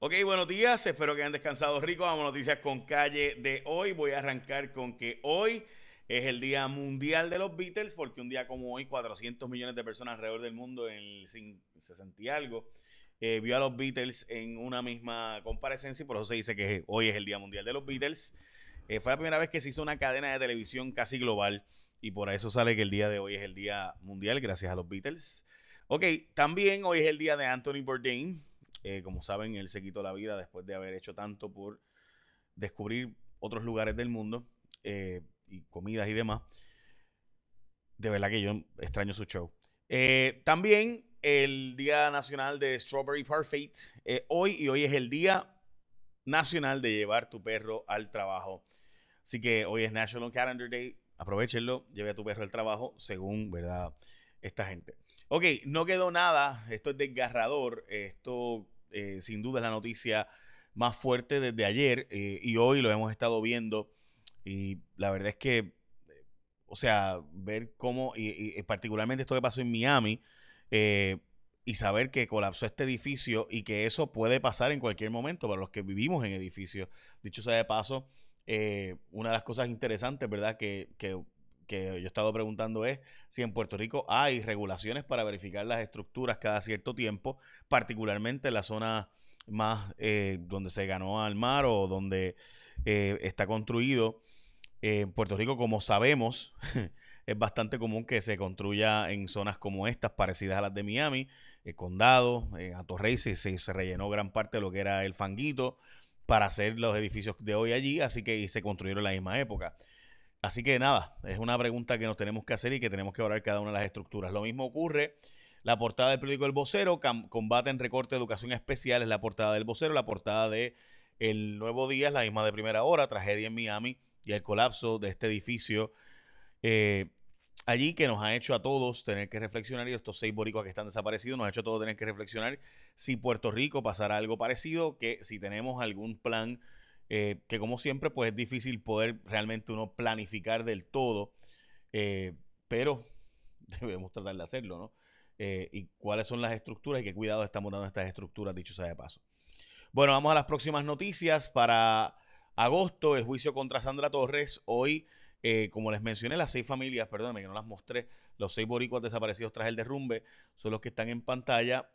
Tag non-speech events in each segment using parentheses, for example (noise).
Ok, buenos días, espero que hayan descansado rico. Vamos a noticias con calle de hoy. Voy a arrancar con que hoy es el Día Mundial de los Beatles, porque un día como hoy, 400 millones de personas alrededor del mundo en el 60 y algo, eh, vio a los Beatles en una misma comparecencia y por eso se dice que hoy es el Día Mundial de los Beatles. Eh, fue la primera vez que se hizo una cadena de televisión casi global y por eso sale que el día de hoy es el Día Mundial, gracias a los Beatles. Ok, también hoy es el día de Anthony Bourdain. Eh, como saben, él se quitó la vida después de haber hecho tanto por descubrir otros lugares del mundo eh, y comidas y demás. De verdad que yo extraño su show. Eh, también el Día Nacional de Strawberry Parfait. hoy y hoy es el Día Nacional de llevar tu perro al trabajo. Así que hoy es National Calendar Day. Aprovechenlo, lleve a tu perro al trabajo según, ¿verdad? Esta gente. Ok, no quedó nada. Esto es desgarrador. Esto eh, sin duda es la noticia más fuerte desde ayer eh, y hoy lo hemos estado viendo. Y la verdad es que, o sea, ver cómo, y, particularmente esto que pasó en Miami, eh, y saber que colapsó este edificio y que eso puede pasar en cualquier momento para los que vivimos en edificios. Dicho sea de paso, una de las cosas interesantes, ¿verdad? Que que yo he estado preguntando es si en Puerto Rico hay regulaciones para verificar las estructuras cada cierto tiempo, particularmente en la zona más eh, donde se ganó al mar o donde eh, está construido. en Puerto Rico, como sabemos, (laughs) es bastante común que se construya en zonas como estas, parecidas a las de Miami, el condado, a Torrey se, se, rellenó gran parte de lo que era el fanguito para hacer los edificios de hoy allí, así que se construyeron en la misma época. Así que nada, es una pregunta que nos tenemos que hacer y que tenemos que hablar cada una de las estructuras. Lo mismo ocurre, la portada del periódico El Vocero, combate en recorte de educación especial, es la portada del Vocero, la portada de El Nuevo Día es la misma de primera hora, tragedia en Miami y el colapso de este edificio eh, allí que nos ha hecho a todos tener que reflexionar y estos seis boricuas que están desaparecidos nos ha hecho a todos tener que reflexionar si Puerto Rico pasará algo parecido, que si tenemos algún plan eh, que como siempre, pues es difícil poder realmente uno planificar del todo, eh, pero (laughs) debemos tratar de hacerlo, ¿no? Eh, y cuáles son las estructuras y qué cuidado estamos dando a estas estructuras, dicho sea de paso. Bueno, vamos a las próximas noticias. Para agosto, el juicio contra Sandra Torres. Hoy, como les mencioné, las seis familias, perdónenme que no las mostré, los seis boricuas desaparecidos tras el derrumbe, son los que están en pantalla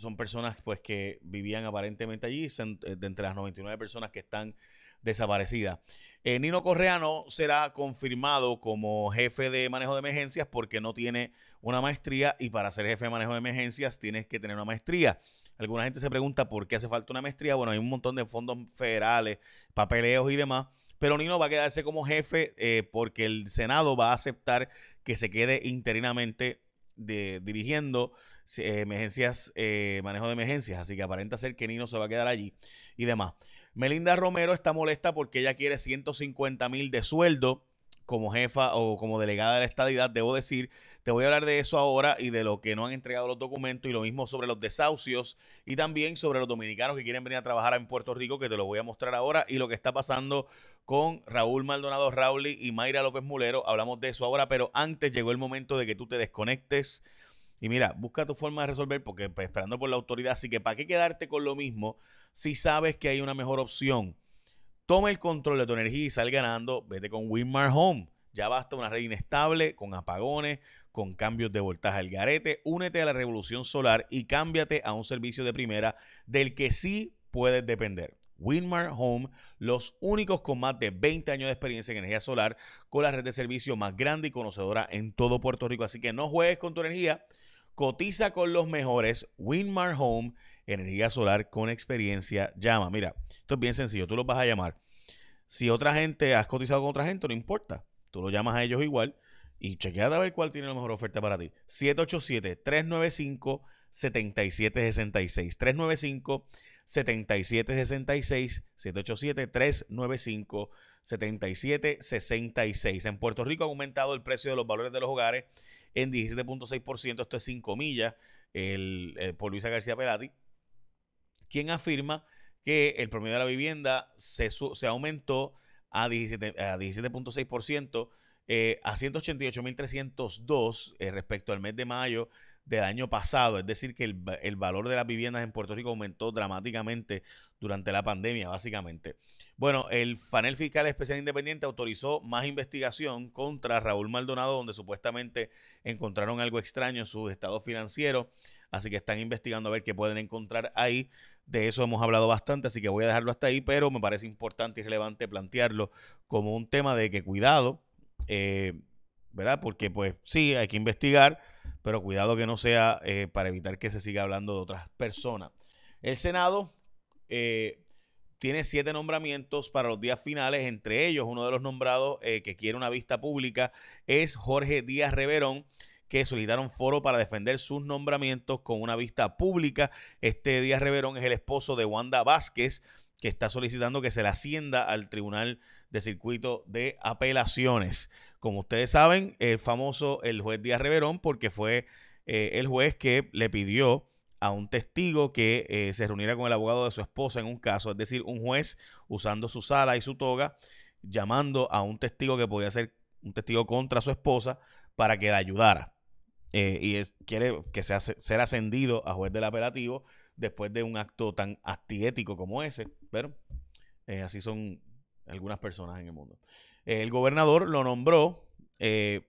son personas pues que vivían aparentemente allí, eh, de entre las 99 personas que están desaparecidas. Eh, Nino Correano será confirmado como jefe de manejo de emergencias porque no tiene una maestría y para ser jefe de manejo de emergencias tienes que tener una maestría. Alguna gente se pregunta por qué hace falta una maestría. Bueno, hay un montón de fondos federales, papeleos y demás. Pero Nino va a quedarse como jefe eh, porque el Senado va a aceptar que se quede interinamente dirigiendo eh, emergencias, eh, manejo de emergencias, así que aparenta ser que Nino se va a quedar allí y demás. Melinda Romero está molesta porque ella quiere 150 mil de sueldo como jefa o como delegada de la estadidad, debo decir, te voy a hablar de eso ahora y de lo que no han entregado los documentos y lo mismo sobre los desahucios y también sobre los dominicanos que quieren venir a trabajar en Puerto Rico, que te lo voy a mostrar ahora, y lo que está pasando con Raúl Maldonado Rauli y Mayra López Mulero. Hablamos de eso ahora, pero antes llegó el momento de que tú te desconectes y mira, busca tu forma de resolver porque pues, esperando por la autoridad. Así que, ¿para qué quedarte con lo mismo si sabes que hay una mejor opción? Toma el control de tu energía y sal ganando. Vete con Winmar Home. Ya basta una red inestable, con apagones, con cambios de voltaje al garete. Únete a la revolución solar y cámbiate a un servicio de primera del que sí puedes depender. Winmar Home, los únicos con más de 20 años de experiencia en energía solar, con la red de servicio más grande y conocedora en todo Puerto Rico. Así que no juegues con tu energía Cotiza con los mejores. Winmar Home, energía solar con experiencia. Llama. Mira, esto es bien sencillo. Tú los vas a llamar. Si otra gente has cotizado con otra gente, no importa. Tú lo llamas a ellos igual y chequea a ver cuál tiene la mejor oferta para ti. 787-395-7766. 395-7766. 787-395-7766. En Puerto Rico ha aumentado el precio de los valores de los hogares en 17.6%, esto es 5 millas, el, por Luisa García Pelati, quien afirma que el promedio de la vivienda se, se aumentó a 17.6%. a 188.302 eh, respecto al mes de mayo del año pasado. Es decir, que el, el, valor de las viviendas en Puerto Rico aumentó dramáticamente durante la pandemia, básicamente. Bueno, el panel fiscal especial independiente autorizó más investigación contra Raúl Maldonado, donde supuestamente encontraron algo extraño en su estado financiero. Así que están investigando a ver qué pueden encontrar ahí. De eso hemos hablado bastante, así que voy a dejarlo hasta ahí, pero me parece importante y relevante plantearlo como un tema de que cuidado, eh, ¿verdad? Porque pues sí, hay que investigar, pero cuidado que no sea eh, para evitar que se siga hablando de otras personas. El Senado eh, tiene siete nombramientos para los días finales, entre ellos uno de los nombrados que quiere una vista pública es Jorge Díaz Reverón que solicitaron foro para defender sus nombramientos con una vista pública. Este Díaz Reverón es el esposo de Wanda Vázquez, que está solicitando que se le ascienda al Tribunal de Circuito de Apelaciones. Como ustedes saben, el famoso el juez Díaz Reverón, porque fue eh, el juez que le pidió a un testigo que eh, se reuniera con el abogado de su esposa en un caso, es decir, un juez usando su sala y su toga, llamando a un testigo que podía ser un testigo contra su esposa para que la ayudara. Eh, y quiere que sea ser ascendido a juez del apelativo después de un acto tan antiético como ese. Pero eh, así son algunas personas en el mundo. el gobernador lo nombró. Eh,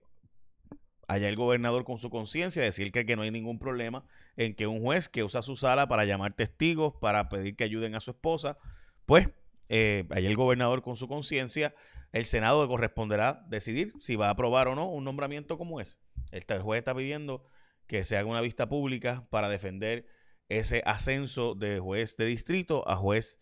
allá el gobernador con su conciencia, decir que, no hay ningún problema en que un juez que usa su sala para llamar testigos, para pedir que ayuden a su esposa, pues allá el gobernador con su conciencia, el Senado corresponderá decidir si va a aprobar o no un nombramiento como ese. El juez está pidiendo que se haga una vista pública para defender ese ascenso de juez de distrito a juez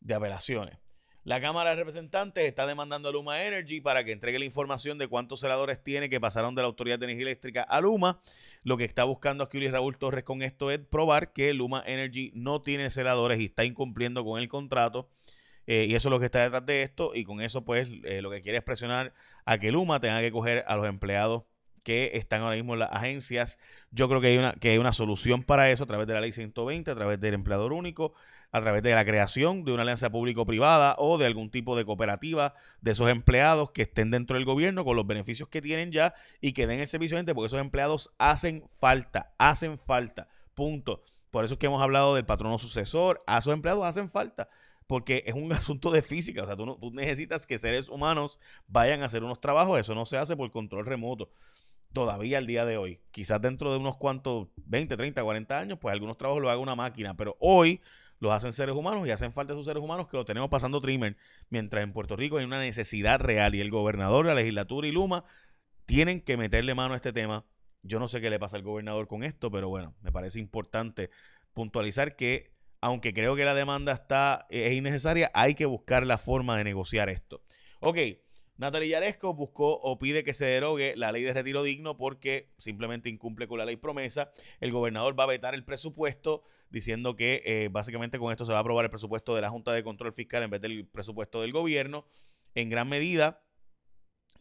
de apelaciones. La Cámara de Representantes está demandando a Luma Energy para que entregue la información de cuántos celadores tiene que pasaron de la Autoridad de Energía Eléctrica a Luma. Lo que está buscando aquí Luis Raúl Torres con esto es probar que Luma Energy no tiene celadores y está incumpliendo con el contrato. Eh, y eso es lo que está detrás de esto. Y con eso, pues, eh, lo que quiere es presionar a que Luma tenga que coger a los empleados que están ahora mismo las agencias. Yo creo que hay una, que hay una solución para eso a través de la ley 120, a través del empleador único, a través de la creación de una alianza público-privada o de algún tipo de cooperativa de esos empleados que estén dentro del gobierno con los beneficios que tienen ya y que den el servicio gente, porque esos empleados hacen falta, hacen falta, punto. Por eso es que hemos hablado del patrono sucesor, a esos empleados hacen falta porque es un (laughs) asunto de física. O sea, tú, tú, necesitas que seres humanos vayan a hacer unos trabajos. Eso no se hace por control remoto todavía al día de hoy. Quizás dentro de unos cuantos 20, 30, 40 años, pues algunos trabajos lo haga una máquina, pero hoy los hacen seres humanos y hacen falta esos seres humanos que lo tenemos pasando trimmer, mientras en Puerto Rico hay una necesidad real y el gobernador, la legislatura y Luma tienen que meterle mano a este tema. Yo no sé qué le pasa al gobernador con esto, pero bueno, me parece importante puntualizar que aunque creo que la demanda está es innecesaria, hay que buscar la forma de negociar esto. Ok, Natalia Yaresco buscó o pide que se derogue la ley de retiro digno porque simplemente incumple con la ley promesa. El gobernador va a vetar el presupuesto diciendo que eh, básicamente con esto se va a aprobar el presupuesto de la Junta de Control Fiscal en vez del presupuesto del gobierno. En gran medida,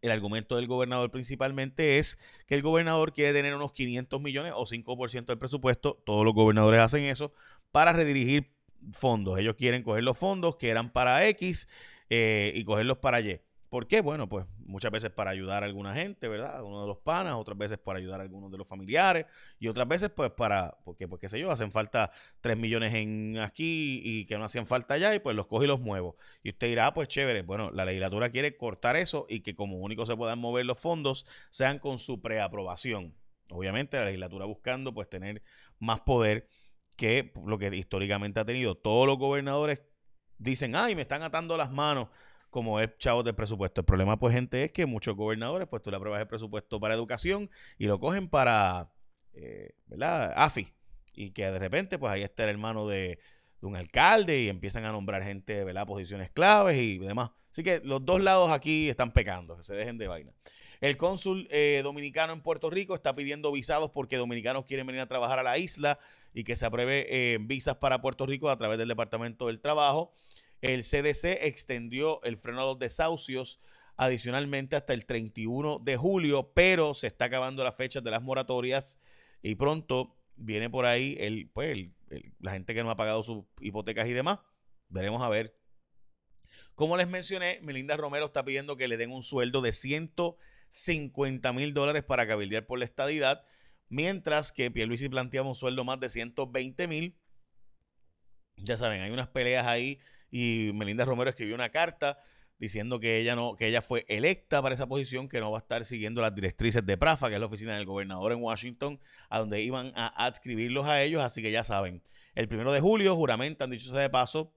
el argumento del gobernador principalmente es que el gobernador quiere tener unos 500 millones o 5% del presupuesto, todos los gobernadores hacen eso, para redirigir fondos. Ellos quieren coger los fondos que eran para X eh, y cogerlos para Y. ¿Por qué? Bueno, pues muchas veces para ayudar a alguna gente, ¿verdad? Uno de los panas, otras veces para ayudar a algunos de los familiares y otras veces pues para, porque pues qué sé yo, hacen falta 3 millones en aquí y que no hacían falta allá y pues los cojo y los muevo. Y usted dirá, ah, pues chévere, bueno, la legislatura quiere cortar eso y que como único se puedan mover los fondos sean con su preaprobación. Obviamente la legislatura buscando pues tener más poder que lo que históricamente ha tenido. Todos los gobernadores dicen, ay, me están atando las manos como es chavos del presupuesto. El problema, pues, gente, es que muchos gobernadores, pues tú le apruebas el presupuesto para educación y lo cogen para, eh, ¿verdad? AFI. Y que de repente, pues ahí está el hermano de, un alcalde y empiezan a nombrar gente, ¿verdad? Posiciones claves y demás. Así que los dos lados aquí están pecando, que se dejen de vaina. El cónsul eh, dominicano en Puerto Rico está pidiendo visados porque dominicanos quieren venir a trabajar a la isla y que se apruebe eh, visas para Puerto Rico a través del Departamento del Trabajo. El CDC extendió el freno a los desahucios adicionalmente hasta el 31 de julio, pero se está acabando la fecha de las moratorias y pronto viene por ahí el, pues, la gente que no ha pagado sus hipotecas y demás. Veremos a ver. Como les mencioné, Melinda Romero está pidiendo que le den un sueldo de 150 mil dólares para cabildear por la estadidad. mientras que Pierluisi planteaba un sueldo más de 120 mil. Ya saben, hay unas peleas ahí y Melinda Romero escribió una carta diciendo que ella no que ella fue electa para esa posición, que no va a estar siguiendo las directrices de Prafa, que es la oficina del gobernador en Washington, a donde iban a adscribirlos a ellos, así que ya saben. El primero de julio juramentan, dicho de paso,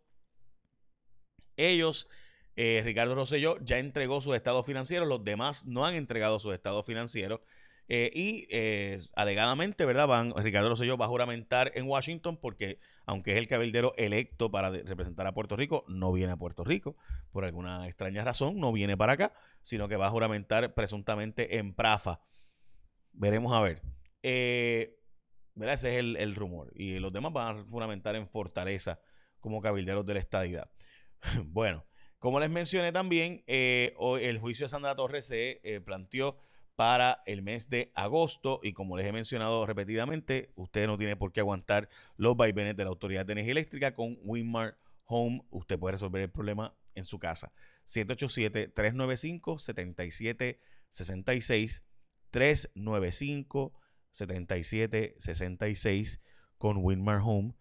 ellos eh, Ricardo Rosselló ya entregó sus estados financieros, los demás no han entregado sus estados financieros. Eh, y eh, alegadamente, ¿verdad? Van, Ricardo Rosselló va a juramentar en Washington porque, aunque es el cabildero electo para representar a Puerto Rico, no viene a Puerto Rico. Por alguna extraña razón, no viene para acá, sino que va a juramentar presuntamente en Prafa. Veremos a ver. ¿verdad? Ese es el, el, rumor. Y los demás van a juramentar en Fortaleza como cabilderos de la estadidad. (laughs) bueno. Como les mencioné también, eh, el juicio de Sandra Torres se eh, planteó para el mes de agosto y como les he mencionado repetidamente, usted no tiene por qué aguantar los vaivenes de la Autoridad de Energía Eléctrica con Winmar Home. Usted puede resolver el problema en su casa. 787-395-7766. 395-7766 con Winmar Home.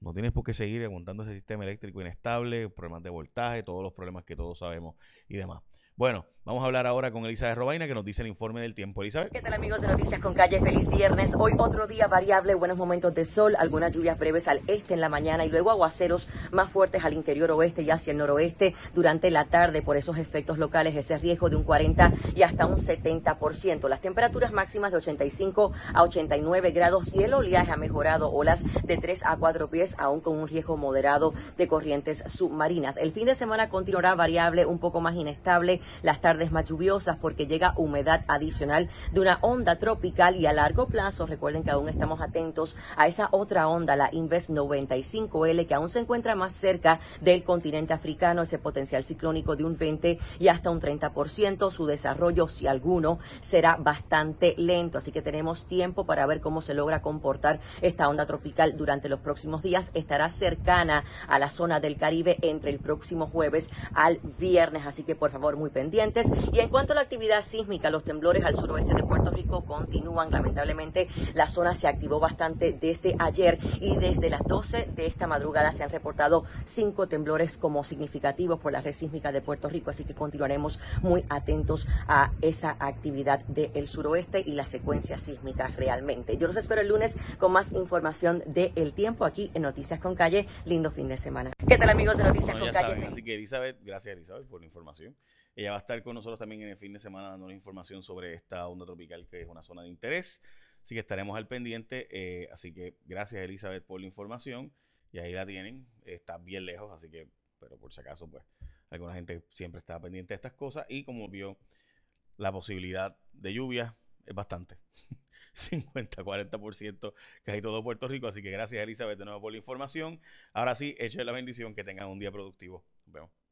No tienes por qué seguir aguantando ese sistema eléctrico inestable, problemas de voltaje, todos los problemas que todos sabemos y demás. Bueno, vamos a hablar ahora con Elizabeth Robaina que nos dice el informe del tiempo. Elizabeth. ¿Qué tal amigos de Noticias con Calle? Feliz viernes. Hoy otro día variable, buenos momentos de sol, algunas lluvias breves al este en la mañana y luego aguaceros más fuertes al interior oeste y hacia el noroeste durante la tarde. Por esos efectos locales, ese riesgo de un 40 y hasta un 70%. Las temperaturas máximas de 85 a 89 grados y el oleaje ha mejorado olas de 3 a 4 pies, aún con un riesgo moderado de corrientes submarinas. El fin de semana continuará variable, un poco más inestable las tardes más lluviosas porque llega humedad adicional de una onda tropical y a largo plazo, recuerden que aún estamos atentos a esa otra onda, la Inves 95L, que aún se encuentra más cerca del continente africano, ese potencial ciclónico de un 20 y hasta un 30%. Su desarrollo, si alguno, será bastante lento, así que tenemos tiempo para ver cómo se logra comportar esta onda tropical durante los próximos días. Estará cercana a la zona del Caribe entre el próximo jueves al viernes, así que por favor, muy pendientes. Y en cuanto a la actividad sísmica, los temblores al suroeste de Puerto Rico continúan. Lamentablemente, la zona se activó bastante desde ayer y desde las 12 de esta madrugada se han reportado cinco temblores como significativos por la red sísmica de Puerto Rico. Así que continuaremos muy atentos a esa actividad del suroeste y la secuencia sísmica realmente. Yo los espero el lunes con más información del tiempo aquí en Noticias con Calle. Lindo fin de semana. ¿Qué tal amigos de Noticias con Calle? así que Elizabeth, gracias Elizabeth por la información. Ella va a estar con nosotros también en el fin de semana dando información sobre esta onda tropical que es una zona de interés. Así que estaremos al pendiente. Eh, así que gracias Elizabeth por la información. Y ahí la tienen. Está bien lejos, así que, pero por si acaso, pues, alguna gente siempre está pendiente de estas cosas. Y como vio, la posibilidad de lluvia es bastante. (laughs) 50-40%, casi todo Puerto Rico. Así que gracias Elizabeth de nuevo por la información. Ahora sí, hecho la bendición, que tengan un día productivo. Nos vemos.